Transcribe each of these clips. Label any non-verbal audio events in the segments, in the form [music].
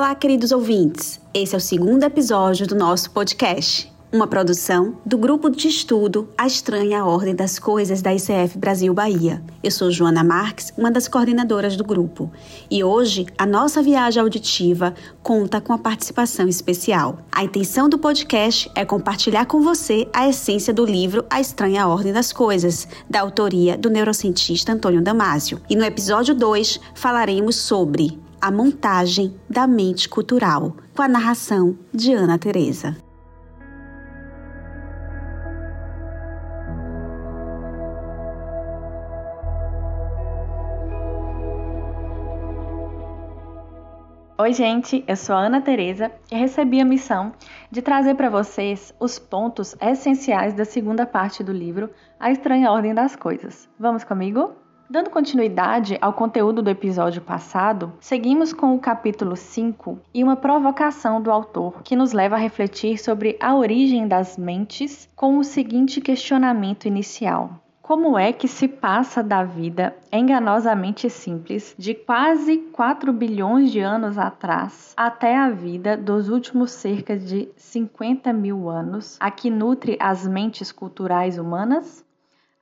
Olá, queridos ouvintes. Esse é o segundo episódio do nosso podcast, uma produção do grupo de estudo A Estranha Ordem das Coisas da ICF Brasil Bahia. Eu sou Joana Marques, uma das coordenadoras do grupo, e hoje a nossa viagem auditiva conta com a participação especial. A intenção do podcast é compartilhar com você a essência do livro A Estranha Ordem das Coisas, da autoria do neurocientista Antônio Damásio. E no episódio 2 falaremos sobre a montagem da mente cultural, com a narração de Ana Teresa. Oi, gente, eu sou a Ana Teresa e recebi a missão de trazer para vocês os pontos essenciais da segunda parte do livro A Estranha Ordem das Coisas. Vamos comigo? Dando continuidade ao conteúdo do episódio passado, seguimos com o capítulo 5 e uma provocação do autor que nos leva a refletir sobre a origem das mentes com o seguinte questionamento inicial: como é que se passa da vida enganosamente simples de quase 4 bilhões de anos atrás até a vida dos últimos cerca de 50 mil anos, a que nutre as mentes culturais humanas?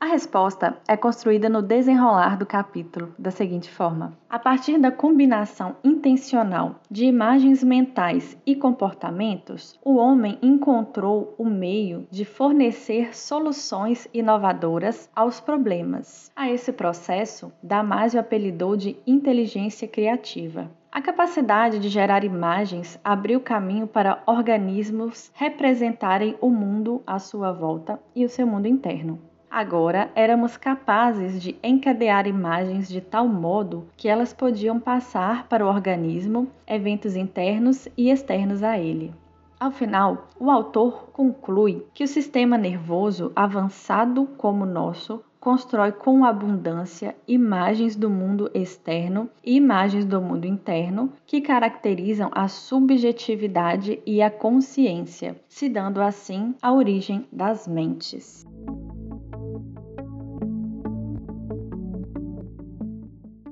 A resposta é construída no desenrolar do capítulo da seguinte forma: a partir da combinação intencional de imagens mentais e comportamentos, o homem encontrou o meio de fornecer soluções inovadoras aos problemas. A esse processo, Damásio apelidou de inteligência criativa. A capacidade de gerar imagens abriu caminho para organismos representarem o mundo à sua volta e o seu mundo interno. Agora éramos capazes de encadear imagens de tal modo que elas podiam passar para o organismo eventos internos e externos a ele. Ao final, o autor conclui que o sistema nervoso avançado como o nosso constrói com abundância imagens do mundo externo e imagens do mundo interno que caracterizam a subjetividade e a consciência, se dando assim a origem das mentes.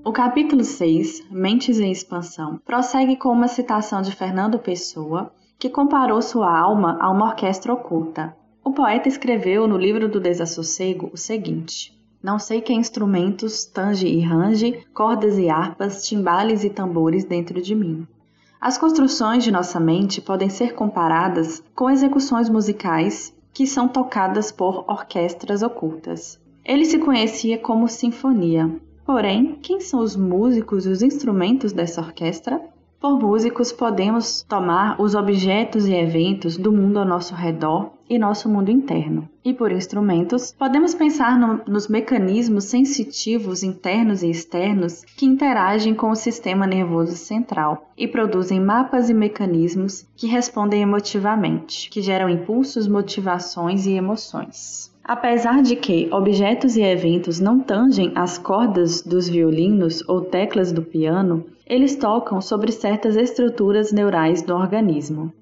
O capítulo 6, Mentes em Expansão, prossegue com uma citação de Fernando Pessoa, que comparou sua alma a uma orquestra oculta. O poeta escreveu no livro do Desassossego o seguinte: Não sei que instrumentos tange e range, cordas e harpas, timbales e tambores dentro de mim. As construções de nossa mente podem ser comparadas com execuções musicais que são tocadas por orquestras ocultas. Ele se conhecia como sinfonia, Porém, quem são os músicos e os instrumentos dessa orquestra? Por músicos, podemos tomar os objetos e eventos do mundo ao nosso redor e nosso mundo interno. E por instrumentos, podemos pensar no, nos mecanismos sensitivos internos e externos que interagem com o sistema nervoso central e produzem mapas e mecanismos que respondem emotivamente, que geram impulsos, motivações e emoções. Apesar de que objetos e eventos não tangem as cordas dos violinos ou teclas do piano, eles tocam sobre certas estruturas neurais do organismo.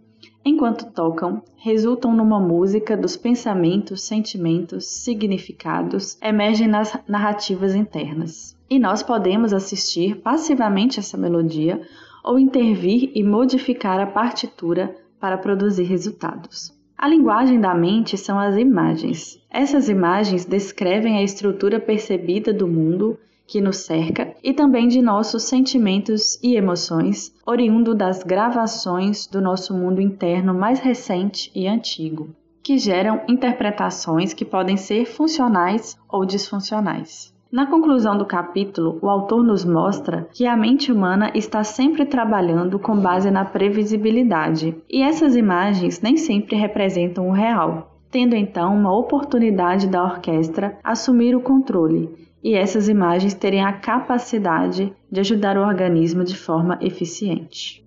Enquanto tocam, resultam numa música dos pensamentos, sentimentos, significados, emergem nas narrativas internas. E nós podemos assistir passivamente essa melodia ou intervir e modificar a partitura para produzir resultados. A linguagem da mente são as imagens. Essas imagens descrevem a estrutura percebida do mundo que nos cerca e também de nossos sentimentos e emoções, oriundo das gravações do nosso mundo interno mais recente e antigo, que geram interpretações que podem ser funcionais ou disfuncionais. Na conclusão do capítulo, o autor nos mostra que a mente humana está sempre trabalhando com base na previsibilidade, e essas imagens nem sempre representam o real, tendo então uma oportunidade da orquestra assumir o controle e essas imagens terem a capacidade de ajudar o organismo de forma eficiente.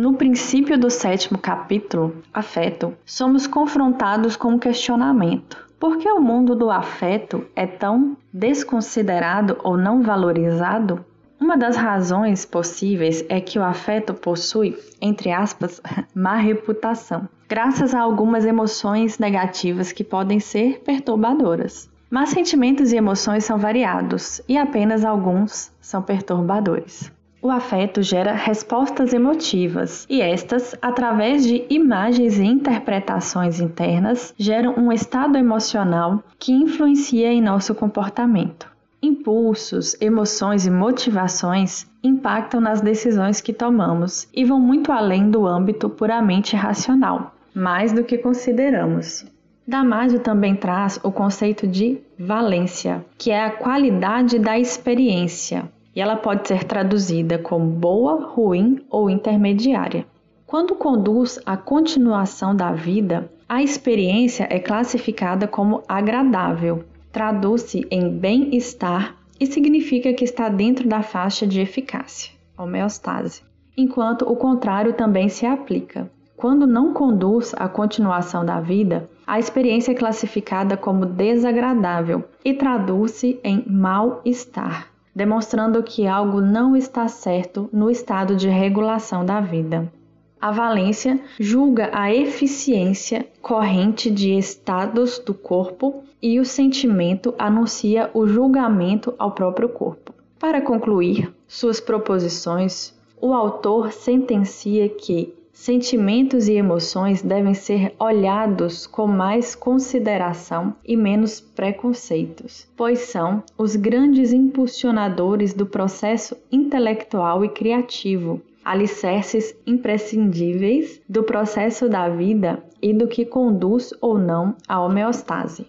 No princípio do sétimo capítulo, Afeto, somos confrontados com um questionamento. Por que o mundo do afeto é tão desconsiderado ou não valorizado? Um Uma das razões possíveis é que o afeto possui, entre aspas, [laughs] má reputação, graças a algumas emoções negativas que podem ser perturbadoras. Mas sentimentos e emoções são variados e apenas alguns são perturbadores. O afeto gera respostas emotivas e estas, através de imagens e interpretações internas, geram um estado emocional que influencia em nosso comportamento. Impulsos, emoções e motivações impactam nas decisões que tomamos e vão muito além do âmbito puramente racional, mais do que consideramos. Damasio também traz o conceito de valência, que é a qualidade da experiência, e ela pode ser traduzida como boa, ruim ou intermediária. Quando conduz à continuação da vida, a experiência é classificada como agradável, traduz-se em bem-estar e significa que está dentro da faixa de eficácia, homeostase, enquanto o contrário também se aplica. Quando não conduz à continuação da vida, a experiência é classificada como desagradável e traduz-se em mal-estar, demonstrando que algo não está certo no estado de regulação da vida. A valência julga a eficiência corrente de estados do corpo e o sentimento anuncia o julgamento ao próprio corpo. Para concluir suas proposições, o autor sentencia que Sentimentos e emoções devem ser olhados com mais consideração e menos preconceitos, pois são os grandes impulsionadores do processo intelectual e criativo, alicerces imprescindíveis do processo da vida e do que conduz ou não à homeostase.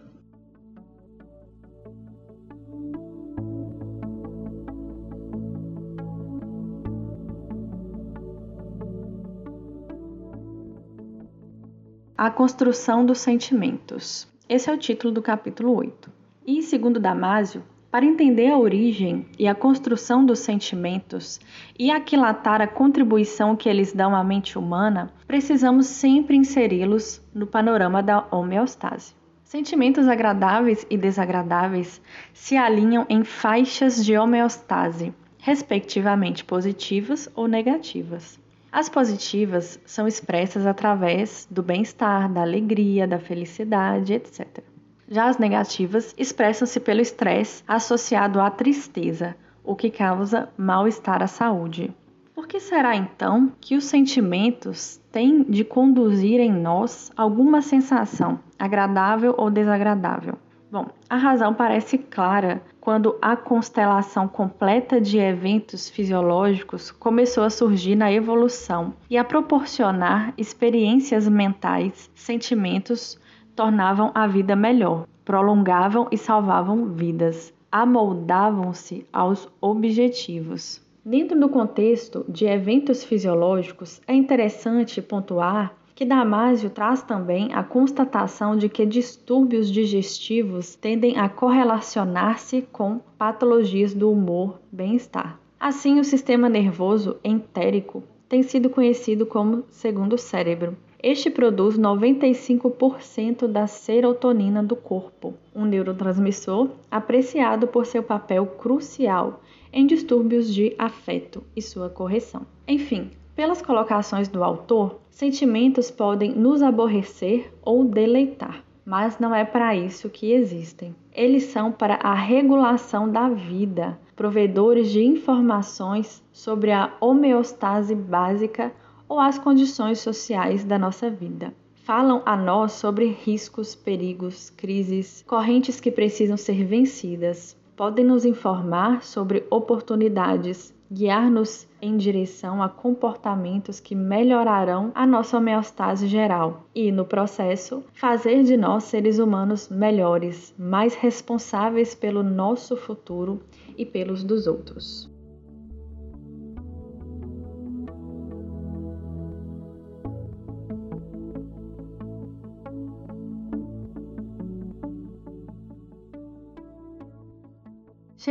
A construção dos sentimentos. Esse é o título do capítulo 8. E, segundo Damásio, para entender a origem e a construção dos sentimentos e aquilatar a contribuição que eles dão à mente humana, precisamos sempre inseri-los no panorama da homeostase. Sentimentos agradáveis e desagradáveis se alinham em faixas de homeostase, respectivamente positivas ou negativas. As positivas são expressas através do bem-estar, da alegria, da felicidade, etc. Já as negativas expressam-se pelo estresse associado à tristeza, o que causa mal-estar à saúde. Por que será então que os sentimentos têm de conduzir em nós alguma sensação, agradável ou desagradável? Bom, a razão parece clara quando a constelação completa de eventos fisiológicos começou a surgir na evolução e a proporcionar experiências mentais, sentimentos tornavam a vida melhor, prolongavam e salvavam vidas, amoldavam-se aos objetivos. Dentro do contexto de eventos fisiológicos, é interessante pontuar que Damásio traz também a constatação de que distúrbios digestivos tendem a correlacionar-se com patologias do humor, bem-estar. Assim, o sistema nervoso entérico tem sido conhecido como segundo cérebro. Este produz 95% da serotonina do corpo, um neurotransmissor apreciado por seu papel crucial em distúrbios de afeto e sua correção. Enfim, pelas colocações do autor, sentimentos podem nos aborrecer ou deleitar, mas não é para isso que existem. Eles são para a regulação da vida, provedores de informações sobre a homeostase básica ou as condições sociais da nossa vida. Falam a nós sobre riscos, perigos, crises, correntes que precisam ser vencidas. Podem nos informar sobre oportunidades, guiar-nos em direção a comportamentos que melhorarão a nossa homeostase geral e, no processo, fazer de nós seres humanos melhores, mais responsáveis pelo nosso futuro e pelos dos outros.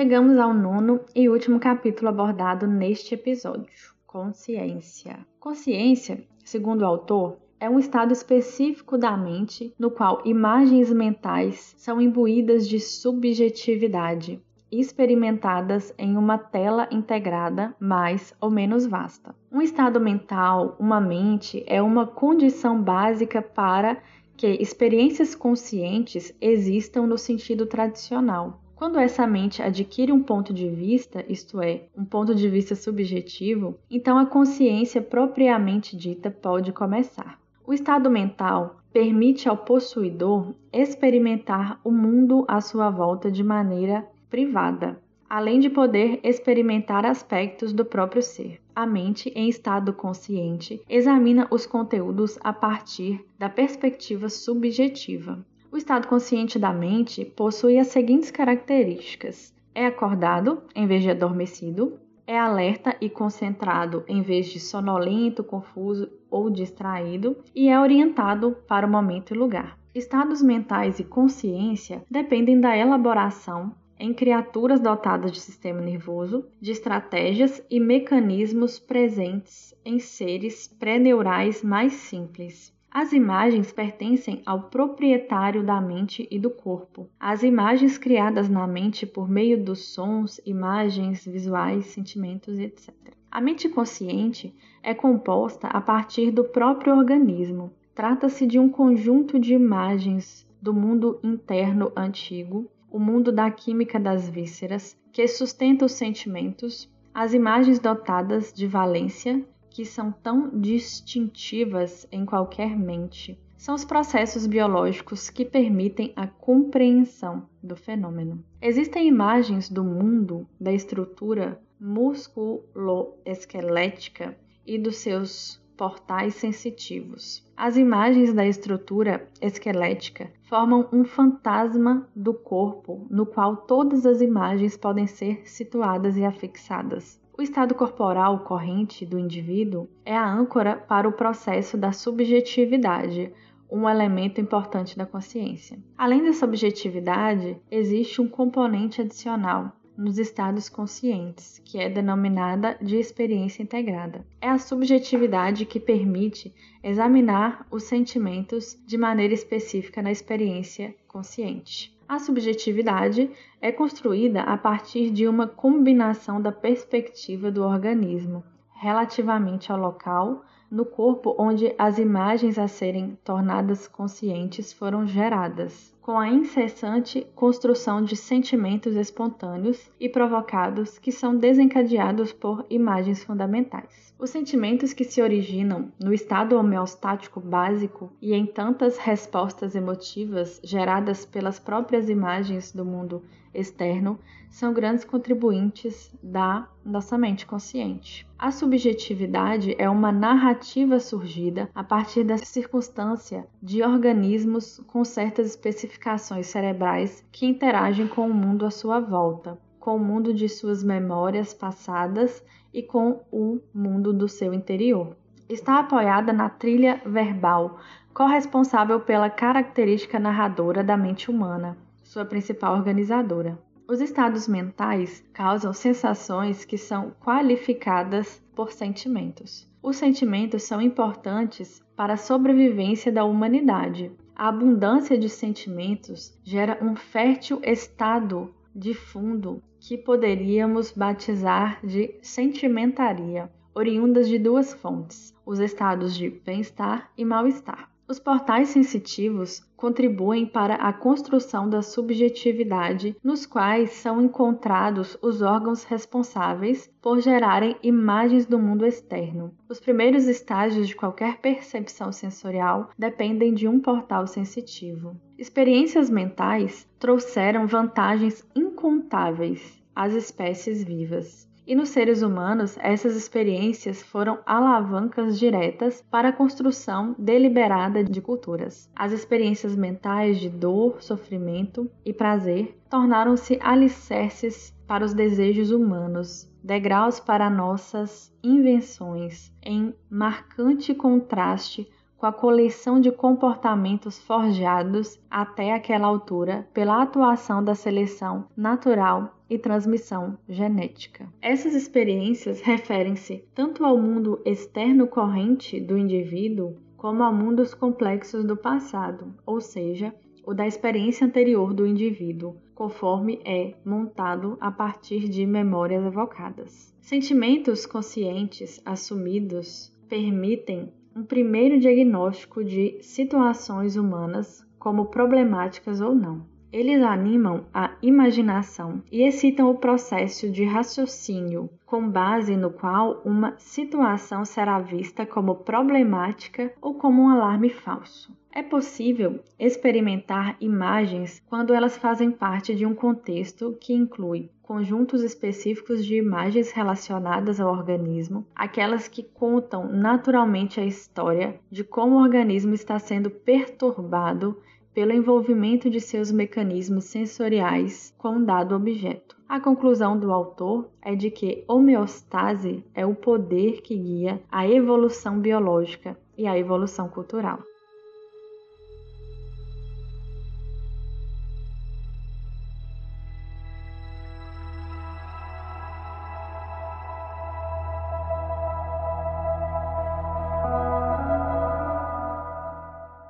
Chegamos ao nono e último capítulo abordado neste episódio: consciência. Consciência, segundo o autor, é um estado específico da mente no qual imagens mentais são imbuídas de subjetividade, experimentadas em uma tela integrada mais ou menos vasta. Um estado mental, uma mente, é uma condição básica para que experiências conscientes existam no sentido tradicional. Quando essa mente adquire um ponto de vista, isto é, um ponto de vista subjetivo, então a consciência propriamente dita pode começar. O estado mental permite ao possuidor experimentar o mundo à sua volta de maneira privada, além de poder experimentar aspectos do próprio ser. A mente, em estado consciente, examina os conteúdos a partir da perspectiva subjetiva. O estado consciente da mente possui as seguintes características: é acordado em vez de adormecido, é alerta e concentrado em vez de sonolento, confuso ou distraído, e é orientado para o momento e lugar. Estados mentais e consciência dependem da elaboração em criaturas dotadas de sistema nervoso, de estratégias e mecanismos presentes em seres pré-neurais mais simples. As imagens pertencem ao proprietário da mente e do corpo. As imagens criadas na mente por meio dos sons, imagens, visuais, sentimentos, etc. A mente consciente é composta a partir do próprio organismo. Trata-se de um conjunto de imagens do mundo interno antigo, o mundo da química das vísceras, que sustenta os sentimentos, as imagens dotadas de valência que são tão distintivas em qualquer mente são os processos biológicos que permitem a compreensão do fenômeno. Existem imagens do mundo, da estrutura musculoesquelética e dos seus portais sensitivos. As imagens da estrutura esquelética formam um fantasma do corpo no qual todas as imagens podem ser situadas e afixadas. O estado corporal corrente do indivíduo é a âncora para o processo da subjetividade, um elemento importante da consciência. Além da subjetividade, existe um componente adicional nos estados conscientes, que é denominada de experiência integrada. É a subjetividade que permite examinar os sentimentos de maneira específica na experiência consciente. A subjetividade é construída a partir de uma combinação da perspectiva do organismo relativamente ao local no corpo onde as imagens a serem tornadas conscientes foram geradas com a incessante construção de sentimentos espontâneos e provocados que são desencadeados por imagens fundamentais. Os sentimentos que se originam no estado homeostático básico e em tantas respostas emotivas geradas pelas próprias imagens do mundo externo são grandes contribuintes da nossa mente consciente. A subjetividade é uma narrativa surgida a partir da circunstância de organismos com certas especificações cerebrais que interagem com o mundo à sua volta, com o mundo de suas memórias passadas e com o mundo do seu interior. Está apoiada na trilha verbal, corresponsável pela característica narradora da mente humana, sua principal organizadora. Os estados mentais causam sensações que são qualificadas por sentimentos. Os sentimentos são importantes para a sobrevivência da humanidade. A abundância de sentimentos gera um fértil estado de fundo que poderíamos batizar de sentimentaria, oriundas de duas fontes: os estados de bem-estar e mal-estar. Os portais sensitivos contribuem para a construção da subjetividade, nos quais são encontrados os órgãos responsáveis por gerarem imagens do mundo externo. Os primeiros estágios de qualquer percepção sensorial dependem de um portal sensitivo. Experiências mentais trouxeram vantagens incontáveis às espécies vivas. E nos seres humanos, essas experiências foram alavancas diretas para a construção deliberada de culturas. As experiências mentais de dor, sofrimento e prazer tornaram-se alicerces para os desejos humanos, degraus para nossas invenções, em marcante contraste com a coleção de comportamentos forjados até aquela altura pela atuação da seleção natural e transmissão genética. Essas experiências referem-se tanto ao mundo externo corrente do indivíduo como a mundos complexos do passado, ou seja, o da experiência anterior do indivíduo, conforme é montado a partir de memórias evocadas. Sentimentos conscientes assumidos permitem um primeiro diagnóstico de situações humanas como problemáticas ou não. Eles animam a imaginação e excitam o processo de raciocínio, com base no qual uma situação será vista como problemática ou como um alarme falso. É possível experimentar imagens quando elas fazem parte de um contexto que inclui conjuntos específicos de imagens relacionadas ao organismo, aquelas que contam naturalmente a história de como o organismo está sendo perturbado pelo envolvimento de seus mecanismos sensoriais com um dado objeto. A conclusão do autor é de que homeostase é o poder que guia a evolução biológica e a evolução cultural.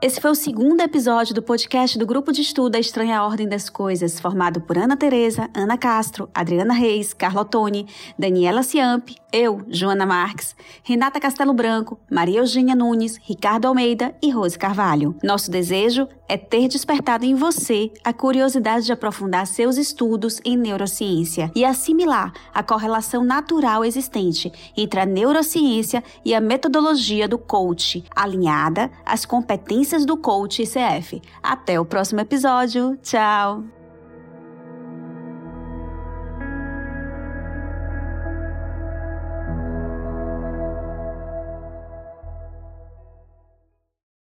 Esse foi o segundo episódio do podcast do Grupo de Estudo A Estranha Ordem das Coisas, formado por Ana Teresa, Ana Castro, Adriana Reis, Carla Ottoni, Daniela Ciampi, eu, Joana Marques, Renata Castelo Branco, Maria Eugênia Nunes, Ricardo Almeida e Rose Carvalho. Nosso desejo é ter despertado em você a curiosidade de aprofundar seus estudos em neurociência e assimilar a correlação natural existente entre a neurociência e a metodologia do coach, alinhada às competências do coach ICF. Até o próximo episódio. Tchau!